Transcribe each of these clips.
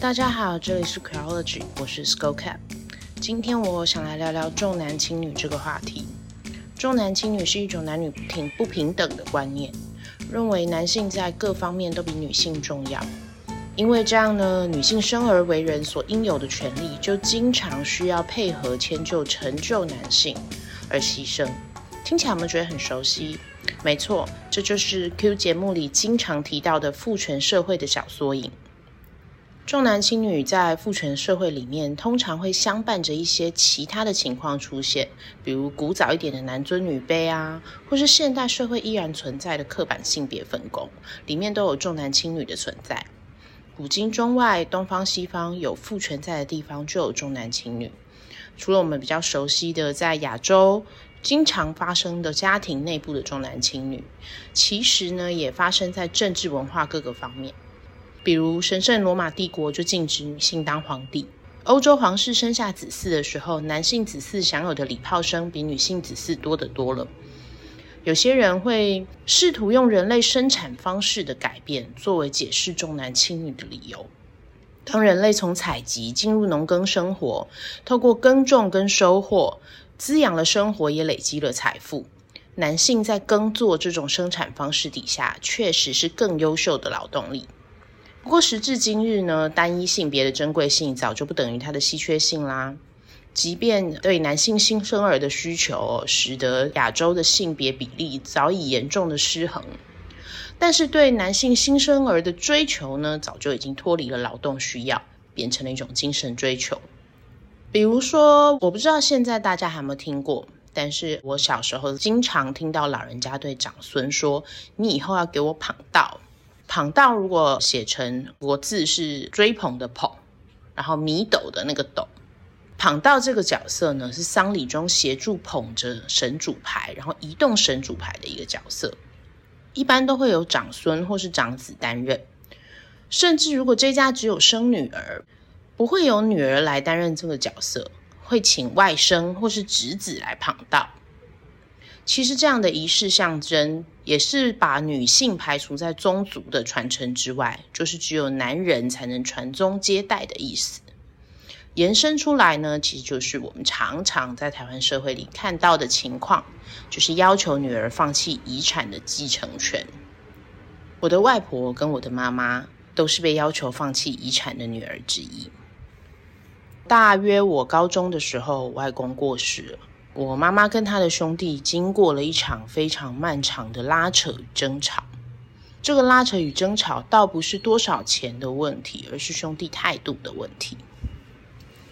大家好，这里是 c r o l o g y 我是 Skull Cap。今天我想来聊聊重男轻女这个话题。重男轻女是一种男女平不平等的观念，认为男性在各方面都比女性重要。因为这样呢，女性生而为人所应有的权利，就经常需要配合迁就成就男性而牺牲。听起来我们觉得很熟悉，没错，这就是 Q 节目里经常提到的父权社会的小缩影。重男轻女在父权社会里面，通常会相伴着一些其他的情况出现，比如古早一点的男尊女卑啊，或是现代社会依然存在的刻板性别分工，里面都有重男轻女的存在。古今中外，东方西方，有父权在的地方就有重男轻女。除了我们比较熟悉的在亚洲经常发生的家庭内部的重男轻女，其实呢，也发生在政治文化各个方面。比如神圣罗马帝国就禁止女性当皇帝，欧洲皇室生下子嗣的时候，男性子嗣享有的礼炮声比女性子嗣多得多了。有些人会试图用人类生产方式的改变作为解释重男轻女的理由。当人类从采集进入农耕生活，透过耕种跟收获滋养了生活，也累积了财富。男性在耕作这种生产方式底下，确实是更优秀的劳动力。不过时至今日呢，单一性别的珍贵性早就不等于它的稀缺性啦。即便对男性新生儿的需求，使得亚洲的性别比例早已严重的失衡，但是对男性新生儿的追求呢，早就已经脱离了劳动需要，变成了一种精神追求。比如说，我不知道现在大家还有没有听过，但是我小时候经常听到老人家对长孙说：“你以后要给我捧到。”捧道如果写成国字是追捧的捧，然后米斗的那个斗。捧道这个角色呢，是丧礼中协助捧着神主牌，然后移动神主牌的一个角色。一般都会有长孙或是长子担任，甚至如果这家只有生女儿，不会有女儿来担任这个角色，会请外甥或是侄子来捧道。其实这样的仪式象征，也是把女性排除在宗族的传承之外，就是只有男人才能传宗接代的意思。延伸出来呢，其实就是我们常常在台湾社会里看到的情况，就是要求女儿放弃遗产的继承权。我的外婆跟我的妈妈都是被要求放弃遗产的女儿之一。大约我高中的时候，外公过世了。我妈妈跟她的兄弟经过了一场非常漫长的拉扯与争吵。这个拉扯与争吵倒不是多少钱的问题，而是兄弟态度的问题。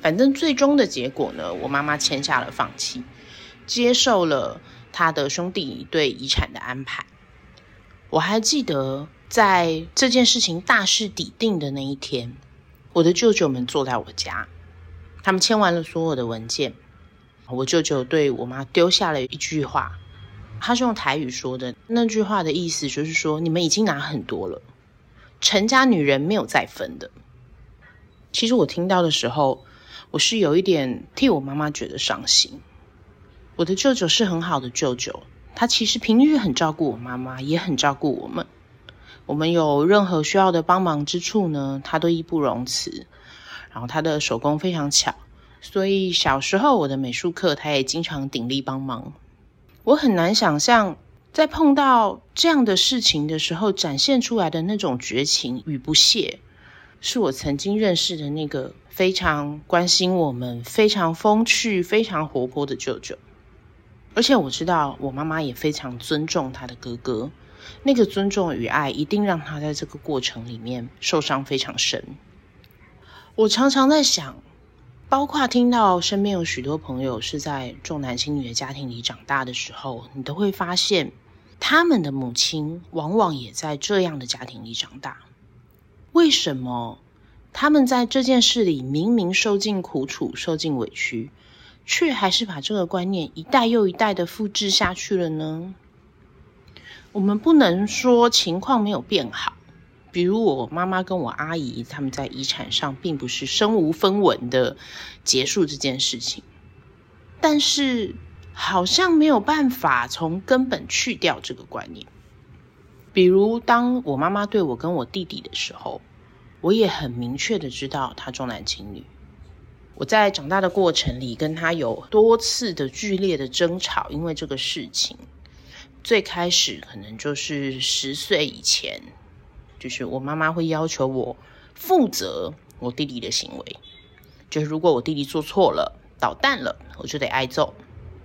反正最终的结果呢，我妈妈签下了放弃，接受了她的兄弟对遗产的安排。我还记得在这件事情大势已定的那一天，我的舅舅们坐在我家，他们签完了所有的文件。我舅舅对我妈丢下了一句话，他是用台语说的。那句话的意思就是说，你们已经拿很多了，陈家女人没有再分的。其实我听到的时候，我是有一点替我妈妈觉得伤心。我的舅舅是很好的舅舅，他其实平日很照顾我妈妈，也很照顾我们。我们有任何需要的帮忙之处呢，他都义不容辞。然后他的手工非常巧。所以小时候我的美术课，他也经常鼎力帮忙。我很难想象，在碰到这样的事情的时候，展现出来的那种绝情与不屑，是我曾经认识的那个非常关心我们、非常风趣、非常活泼的舅舅。而且我知道，我妈妈也非常尊重他的哥哥，那个尊重与爱，一定让他在这个过程里面受伤非常深。我常常在想。包括听到身边有许多朋友是在重男轻女的家庭里长大的时候，你都会发现，他们的母亲往往也在这样的家庭里长大。为什么他们在这件事里明明受尽苦楚、受尽委屈，却还是把这个观念一代又一代的复制下去了呢？我们不能说情况没有变好。比如我妈妈跟我阿姨，他们在遗产上并不是身无分文的结束这件事情，但是好像没有办法从根本去掉这个观念。比如当我妈妈对我跟我弟弟的时候，我也很明确的知道他重男轻女。我在长大的过程里，跟他有多次的剧烈的争吵，因为这个事情。最开始可能就是十岁以前，就是我妈妈会要求我负责我弟弟的行为，就是如果我弟弟做错了、捣蛋了，我就得挨揍。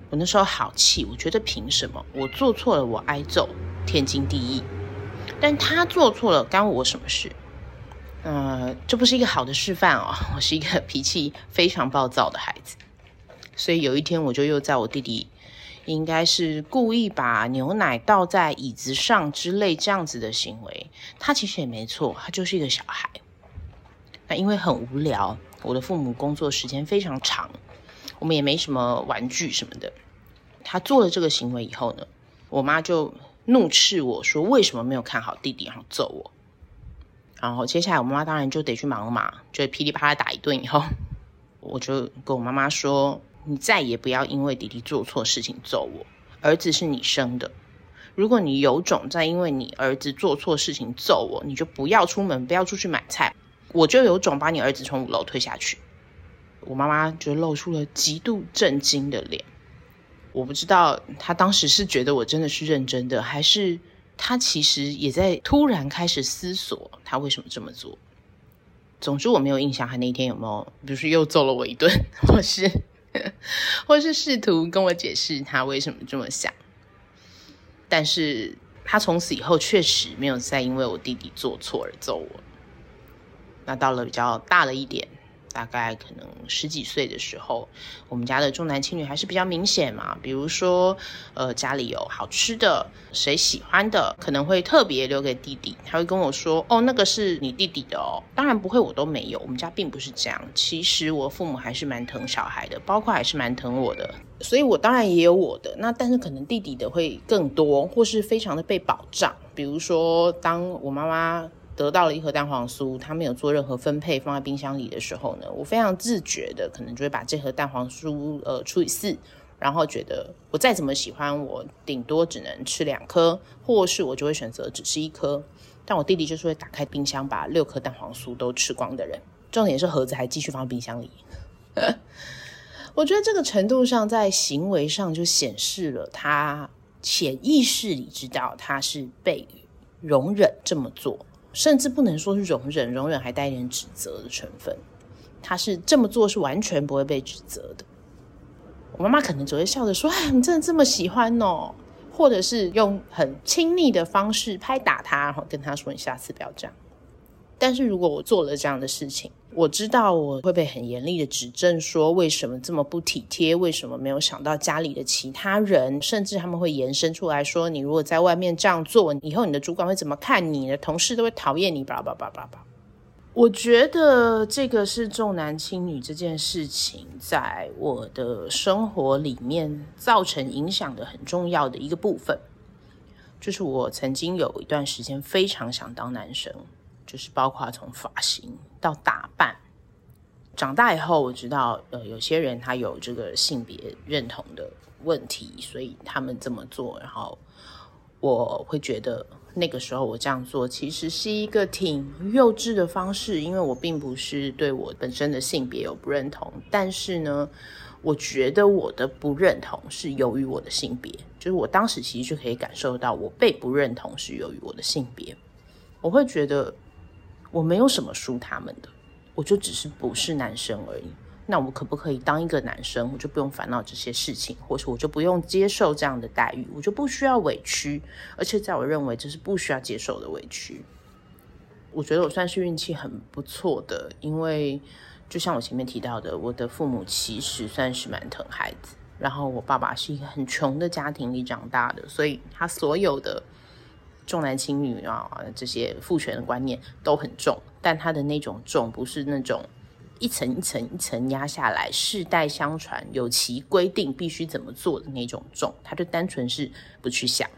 我那时候好气，我觉得凭什么我做错了我挨揍，天经地义，但他做错了干我什么事？呃，这不是一个好的示范哦。我是一个脾气非常暴躁的孩子，所以有一天我就又在我弟弟。应该是故意把牛奶倒在椅子上之类这样子的行为，他其实也没错，他就是一个小孩。那因为很无聊，我的父母工作时间非常长，我们也没什么玩具什么的。他做了这个行为以后呢，我妈就怒斥我说：“为什么没有看好弟弟，然后揍我？”然后接下来我妈当然就得去忙嘛，就噼里啪啦打一顿以后，我就跟我妈妈说。你再也不要因为弟弟做错事情揍我。儿子是你生的，如果你有种再因为你儿子做错事情揍我，你就不要出门，不要出去买菜，我就有种把你儿子从五楼推下去。我妈妈就露出了极度震惊的脸。我不知道她当时是觉得我真的是认真的，还是她其实也在突然开始思索她为什么这么做。总之我没有印象，她那天有没有，比如说又揍了我一顿，或是。或是试图跟我解释他为什么这么想，但是他从此以后确实没有再因为我弟弟做错而揍我。那到了比较大了一点。大概可能十几岁的时候，我们家的重男轻女还是比较明显嘛。比如说，呃，家里有好吃的，谁喜欢的，可能会特别留给弟弟。他会跟我说：“哦，那个是你弟弟的哦。”当然不会，我都没有。我们家并不是这样。其实我父母还是蛮疼小孩的，包括还是蛮疼我的。所以我当然也有我的。那但是可能弟弟的会更多，或是非常的被保障。比如说，当我妈妈。得到了一盒蛋黄酥，他没有做任何分配，放在冰箱里的时候呢，我非常自觉的可能就会把这盒蛋黄酥呃除以四，然后觉得我再怎么喜欢，我顶多只能吃两颗，或是我就会选择只吃一颗。但我弟弟就是会打开冰箱把六颗蛋黄酥都吃光的人，重点是盒子还继续放冰箱里。我觉得这个程度上，在行为上就显示了他潜意识里知道他是被容忍这么做。甚至不能说是容忍，容忍还带一点指责的成分。他是这么做是完全不会被指责的。我妈妈可能只会笑着说：“哎，你真的这么喜欢哦？”或者是用很亲昵的方式拍打他，然后跟他说：“你下次不要这样。”但是如果我做了这样的事情，我知道我会被很严厉的指正，说为什么这么不体贴，为什么没有想到家里的其他人，甚至他们会延伸出来说，你如果在外面这样做，以后你的主管会怎么看你？你的同事都会讨厌你，叭叭叭叭叭。我觉得这个是重男轻女这件事情在我的生活里面造成影响的很重要的一个部分，就是我曾经有一段时间非常想当男生。就是包括从发型到打扮，长大以后我知道，呃，有些人他有这个性别认同的问题，所以他们这么做。然后我会觉得那个时候我这样做其实是一个挺幼稚的方式，因为我并不是对我本身的性别有不认同，但是呢，我觉得我的不认同是由于我的性别，就是我当时其实就可以感受到我被不认同是由于我的性别，我会觉得。我没有什么输他们的，我就只是不是男生而已。那我可不可以当一个男生，我就不用烦恼这些事情，或是我就不用接受这样的待遇，我就不需要委屈。而且在我认为这是不需要接受的委屈。我觉得我算是运气很不错的，因为就像我前面提到的，我的父母其实算是蛮疼孩子。然后我爸爸是一个很穷的家庭里长大的，所以他所有的。重男轻女啊，这些父权的观念都很重，但他的那种重不是那种一层一层一层压下来，世代相传，有其规定必须怎么做的那种重，他就单纯是不去想。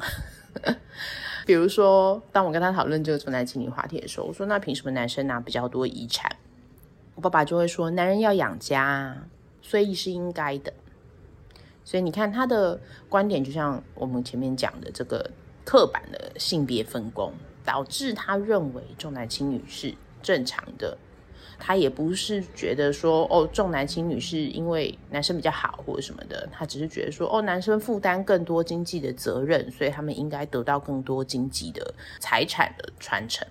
比如说，当我跟他讨论这个重男轻女话题的时候，我说：“那凭什么男生拿比较多遗产？”我爸爸就会说：“男人要养家，所以是应该的。”所以你看他的观点，就像我们前面讲的这个。刻板的性别分工导致他认为重男轻女是正常的。他也不是觉得说哦，重男轻女是因为男生比较好或者什么的，他只是觉得说哦，男生负担更多经济的责任，所以他们应该得到更多经济的财产的传承。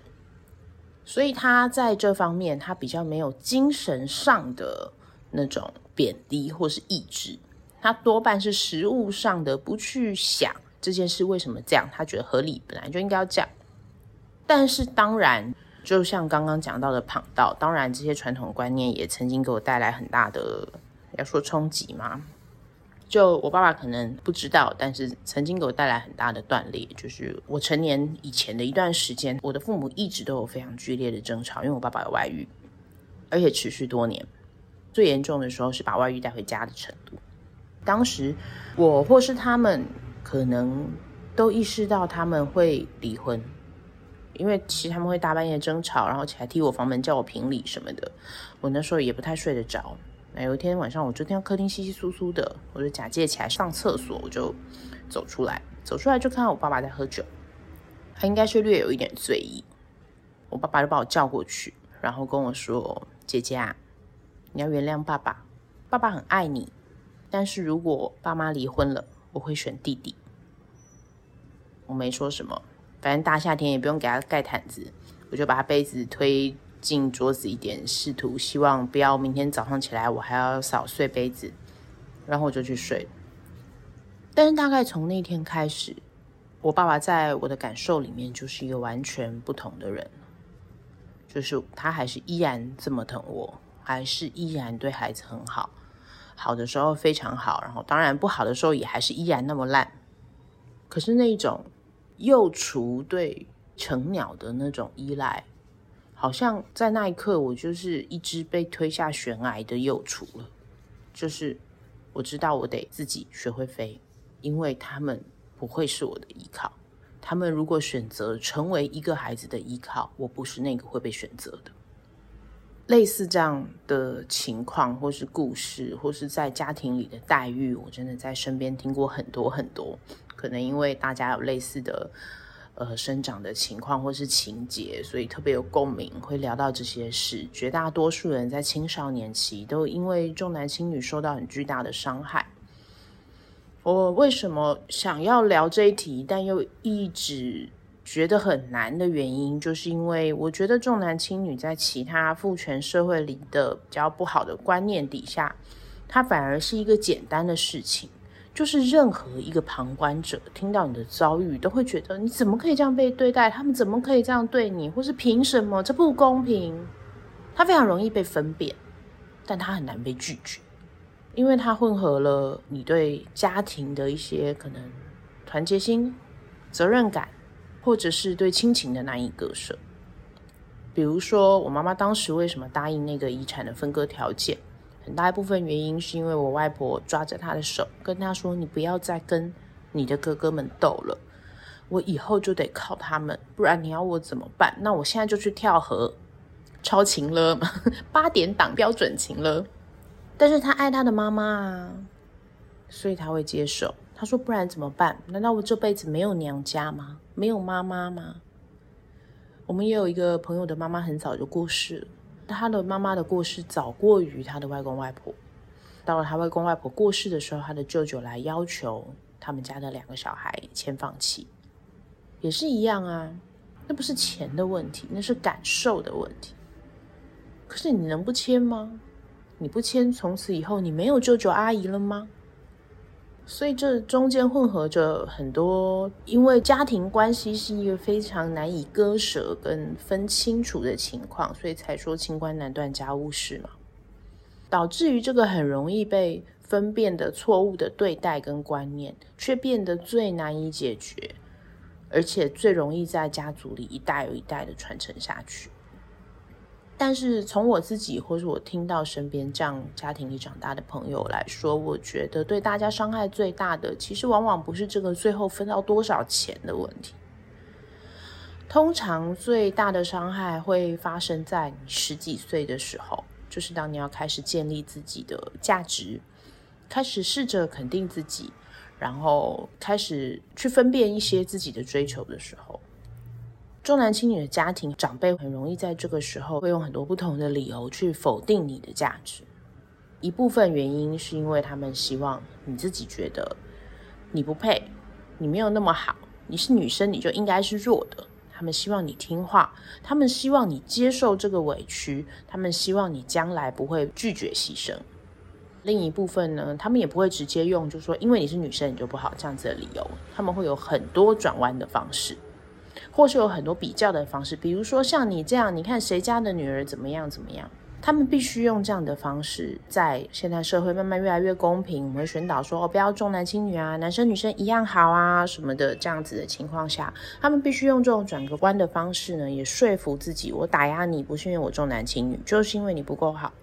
所以他在这方面，他比较没有精神上的那种贬低或是抑制，他多半是实物上的不去想这件事为什么这样，他觉得合理，本来就应该要这样。但是当然。就像刚刚讲到的旁道，当然这些传统观念也曾经给我带来很大的，要说冲击嘛。就我爸爸可能不知道，但是曾经给我带来很大的断裂。就是我成年以前的一段时间，我的父母一直都有非常剧烈的争吵，因为我爸爸有外遇，而且持续多年。最严重的时候是把外遇带回家的程度。当时我或是他们可能都意识到他们会离婚。因为其实他们会大半夜争吵，然后起来踢我房门，叫我评理什么的。我那时候也不太睡得着。那有一天晚上，我就听到客厅稀稀疏疏的，我就假借起来上厕所，我就走出来，走出来就看到我爸爸在喝酒，他应该是略有一点醉意。我爸爸就把我叫过去，然后跟我说：“姐姐啊，你要原谅爸爸，爸爸很爱你，但是如果爸妈离婚了，我会选弟弟。”我没说什么。反正大夏天也不用给他盖毯子，我就把他杯子推进桌子一点，试图希望不要明天早上起来我还要扫碎杯子，然后我就去睡。但是大概从那天开始，我爸爸在我的感受里面就是一个完全不同的人，就是他还是依然这么疼我，还是依然对孩子很好，好的时候非常好，然后当然不好的时候也还是依然那么烂。可是那种。幼雏对成鸟的那种依赖，好像在那一刻，我就是一只被推下悬崖的幼雏了。就是我知道我得自己学会飞，因为他们不会是我的依靠。他们如果选择成为一个孩子的依靠，我不是那个会被选择的。类似这样的情况，或是故事，或是在家庭里的待遇，我真的在身边听过很多很多。可能因为大家有类似的呃生长的情况或是情节，所以特别有共鸣，会聊到这些事。绝大多数人在青少年期都因为重男轻女受到很巨大的伤害。我为什么想要聊这一题，但又一直觉得很难的原因，就是因为我觉得重男轻女在其他父权社会里的比较不好的观念底下，它反而是一个简单的事情。就是任何一个旁观者听到你的遭遇，都会觉得你怎么可以这样被对待？他们怎么可以这样对你？或是凭什么？这不公平。他非常容易被分辨，但他很难被拒绝，因为他混合了你对家庭的一些可能团结心、责任感，或者是对亲情的难以割舍。比如说，我妈妈当时为什么答应那个遗产的分割条件？很大一部分原因是因为我外婆抓着她的手，跟她说：“你不要再跟你的哥哥们斗了，我以后就得靠他们，不然你要我怎么办？那我现在就去跳河，超情勒，八点档标准情了。但是他爱他的妈妈啊，所以他会接受。他说：不然怎么办？难道我这辈子没有娘家吗？没有妈妈吗？我们也有一个朋友的妈妈很早就过世了。”他的妈妈的过世早过于他的外公外婆。到了他外公外婆过世的时候，他的舅舅来要求他们家的两个小孩签放弃，也是一样啊。那不是钱的问题，那是感受的问题。可是你能不签吗？你不签，从此以后你没有舅舅阿姨了吗？所以这中间混合着很多，因为家庭关系是一个非常难以割舍跟分清楚的情况，所以才说清官难断家务事嘛，导致于这个很容易被分辨的错误的对待跟观念，却变得最难以解决，而且最容易在家族里一代又一代的传承下去。但是从我自己，或是我听到身边这样家庭里长大的朋友来说，我觉得对大家伤害最大的，其实往往不是这个最后分到多少钱的问题。通常最大的伤害会发生在你十几岁的时候，就是当你要开始建立自己的价值，开始试着肯定自己，然后开始去分辨一些自己的追求的时候。重男轻女的家庭，长辈很容易在这个时候会用很多不同的理由去否定你的价值。一部分原因是因为他们希望你自己觉得你不配，你没有那么好，你是女生你就应该是弱的。他们希望你听话，他们希望你接受这个委屈，他们希望你将来不会拒绝牺牲。另一部分呢，他们也不会直接用，就是说因为你是女生你就不好这样子的理由，他们会有很多转弯的方式。或是有很多比较的方式，比如说像你这样，你看谁家的女儿怎么样怎么样，他们必须用这样的方式，在现代社会慢慢越来越公平，我们会宣导说哦，不要重男轻女啊，男生女生一样好啊什么的，这样子的情况下，他们必须用这种转个弯的方式呢，也说服自己，我打压你不是因为我重男轻女，就是因为你不够好，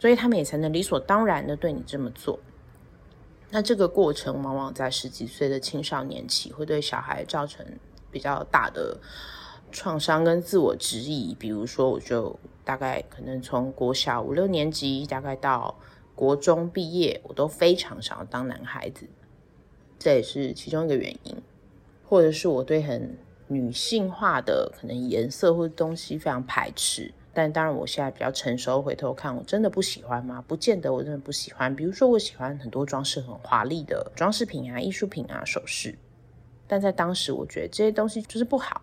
所以他们也才能理所当然的对你这么做。那这个过程往往在十几岁的青少年期，会对小孩造成。比较大的创伤跟自我质疑，比如说，我就大概可能从国小五六年级，大概到国中毕业，我都非常想要当男孩子，这也是其中一个原因。或者是我对很女性化的可能颜色或者东西非常排斥，但当然我现在比较成熟，回头看，我真的不喜欢吗？不见得，我真的不喜欢。比如说，我喜欢很多装饰很华丽的装饰品啊、艺术品啊、首饰。但在当时，我觉得这些东西就是不好，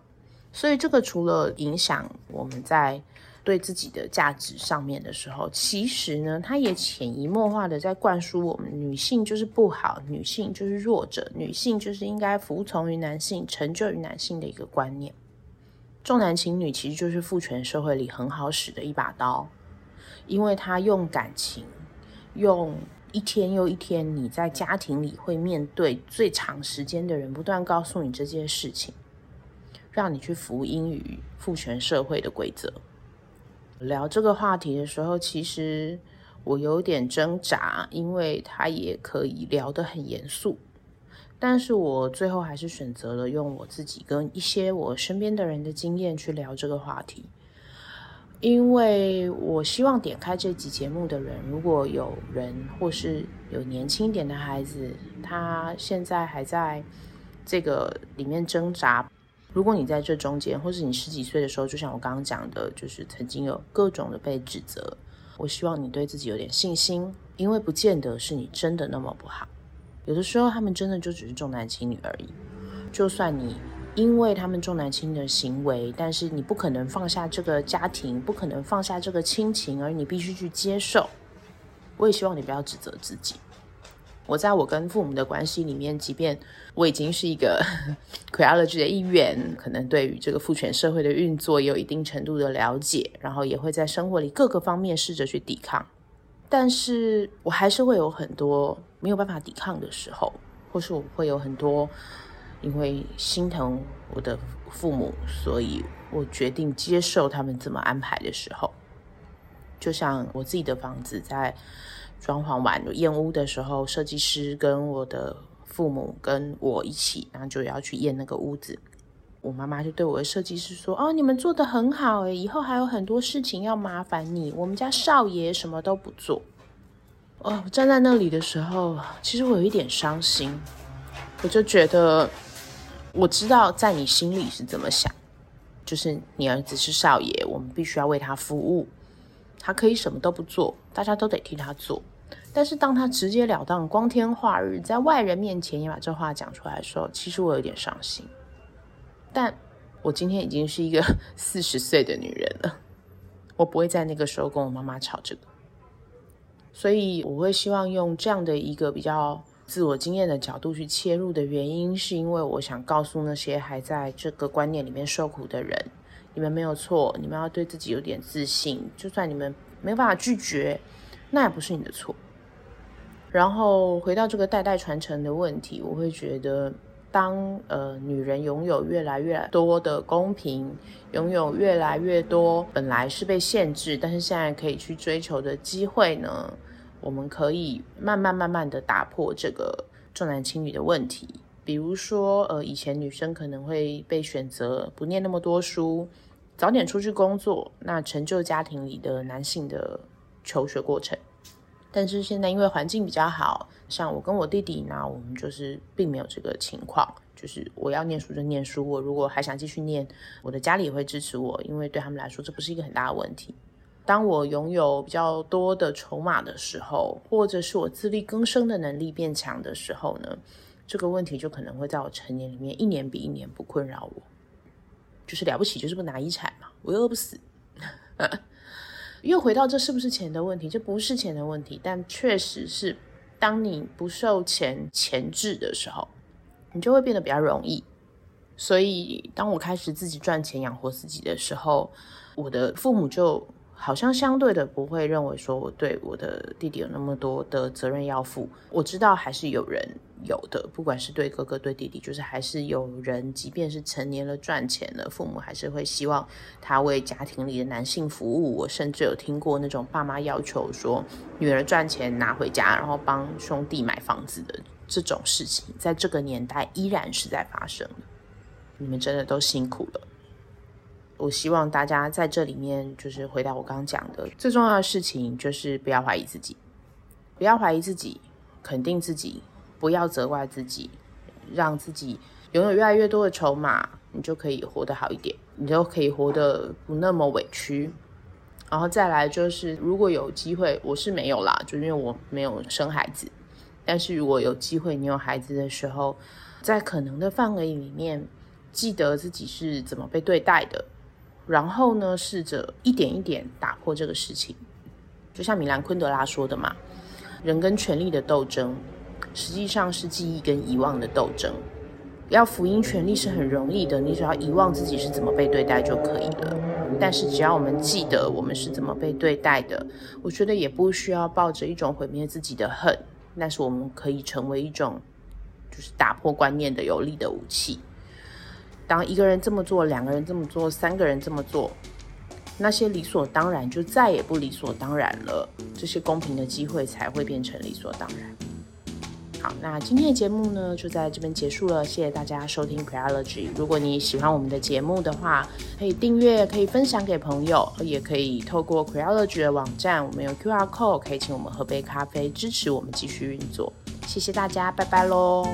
所以这个除了影响我们在对自己的价值上面的时候，其实呢，它也潜移默化的在灌输我们女性就是不好，女性就是弱者，女性就是应该服从于男性，成就于男性的一个观念。重男轻女其实就是父权社会里很好使的一把刀，因为他用感情，用。一天又一天，你在家庭里会面对最长时间的人，不断告诉你这件事情，让你去服膺于父权社会的规则。聊这个话题的时候，其实我有点挣扎，因为他也可以聊得很严肃，但是我最后还是选择了用我自己跟一些我身边的人的经验去聊这个话题。因为我希望点开这集节目的人，如果有人或是有年轻一点的孩子，他现在还在这个里面挣扎。如果你在这中间，或是你十几岁的时候，就像我刚刚讲的，就是曾经有各种的被指责，我希望你对自己有点信心，因为不见得是你真的那么不好。有的时候他们真的就只是重男轻女而已，就算你。因为他们重男轻女的行为，但是你不可能放下这个家庭，不可能放下这个亲情，而你必须去接受。我也希望你不要指责自己。我在我跟父母的关系里面，即便我已经是一个 Queerology 的一员，可能对于这个父权社会的运作也有一定程度的了解，然后也会在生活里各个方面试着去抵抗，但是我还是会有很多没有办法抵抗的时候，或是我会有很多。因为心疼我的父母，所以我决定接受他们怎么安排的时候，就像我自己的房子在装潢完验屋的时候，设计师跟我的父母跟我一起，然后就要去验那个屋子。我妈妈就对我的设计师说：“哦，你们做得很好诶，以后还有很多事情要麻烦你。我们家少爷什么都不做。”哦，站在那里的时候，其实我有一点伤心，我就觉得。我知道在你心里是怎么想，就是你儿子是少爷，我们必须要为他服务，他可以什么都不做，大家都得替他做。但是当他直截了当、光天化日，在外人面前也把这话讲出来的时候，其实我有点伤心。但我今天已经是一个四十岁的女人了，我不会在那个时候跟我妈妈吵这个，所以我会希望用这样的一个比较。自我经验的角度去切入的原因，是因为我想告诉那些还在这个观念里面受苦的人，你们没有错，你们要对自己有点自信。就算你们没办法拒绝，那也不是你的错。然后回到这个代代传承的问题，我会觉得，当呃女人拥有越来越多的公平，拥有越来越多本来是被限制，但是现在可以去追求的机会呢？我们可以慢慢慢慢的打破这个重男轻女的问题，比如说，呃，以前女生可能会被选择不念那么多书，早点出去工作，那成就家庭里的男性的求学过程。但是现在因为环境比较好，像我跟我弟弟呢，我们就是并没有这个情况。就是我要念书就念书，我如果还想继续念，我的家里也会支持我，因为对他们来说这不是一个很大的问题。当我拥有比较多的筹码的时候，或者是我自力更生的能力变强的时候呢，这个问题就可能会在我成年里面一年比一年不困扰我。就是了不起，就是不拿遗产嘛，我又饿不死。又回到这是不是钱的问题？这不是钱的问题，但确实是当你不受钱钳制的时候。你就会变得比较容易，所以当我开始自己赚钱养活自己的时候，我的父母就好像相对的不会认为说我对我的弟弟有那么多的责任要负。我知道还是有人有的，不管是对哥哥对弟弟，就是还是有人，即便是成年了赚钱了，父母还是会希望他为家庭里的男性服务。我甚至有听过那种爸妈要求说，女儿赚钱拿回家，然后帮兄弟买房子的。这种事情在这个年代依然是在发生的，你们真的都辛苦了。我希望大家在这里面，就是回到我刚刚讲的最重要的事情，就是不要怀疑自己，不要怀疑自己，肯定自己，不要责怪自己，让自己拥有越来越多的筹码，你就可以活得好一点，你就可以活得不那么委屈。然后再来就是，如果有机会，我是没有啦，就因为我没有生孩子。但是如果有机会，你有孩子的时候，在可能的范围里面，记得自己是怎么被对待的，然后呢，试着一点一点打破这个事情。就像米兰昆德拉说的嘛，人跟权力的斗争，实际上是记忆跟遗忘的斗争。要福音权力是很容易的，你只要遗忘自己是怎么被对待就可以了。但是只要我们记得我们是怎么被对待的，我觉得也不需要抱着一种毁灭自己的恨。但是我们可以成为一种，就是打破观念的有力的武器。当一个人这么做，两个人这么做，三个人这么做，那些理所当然就再也不理所当然了。这些公平的机会才会变成理所当然。好，那今天的节目呢，就在这边结束了。谢谢大家收听 Preology。如果你喜欢我们的节目的话，可以订阅，可以分享给朋友，也可以透过 Creology 的网站，我们有 QR code，可以请我们喝杯咖啡，支持我们继续运作。谢谢大家，拜拜喽。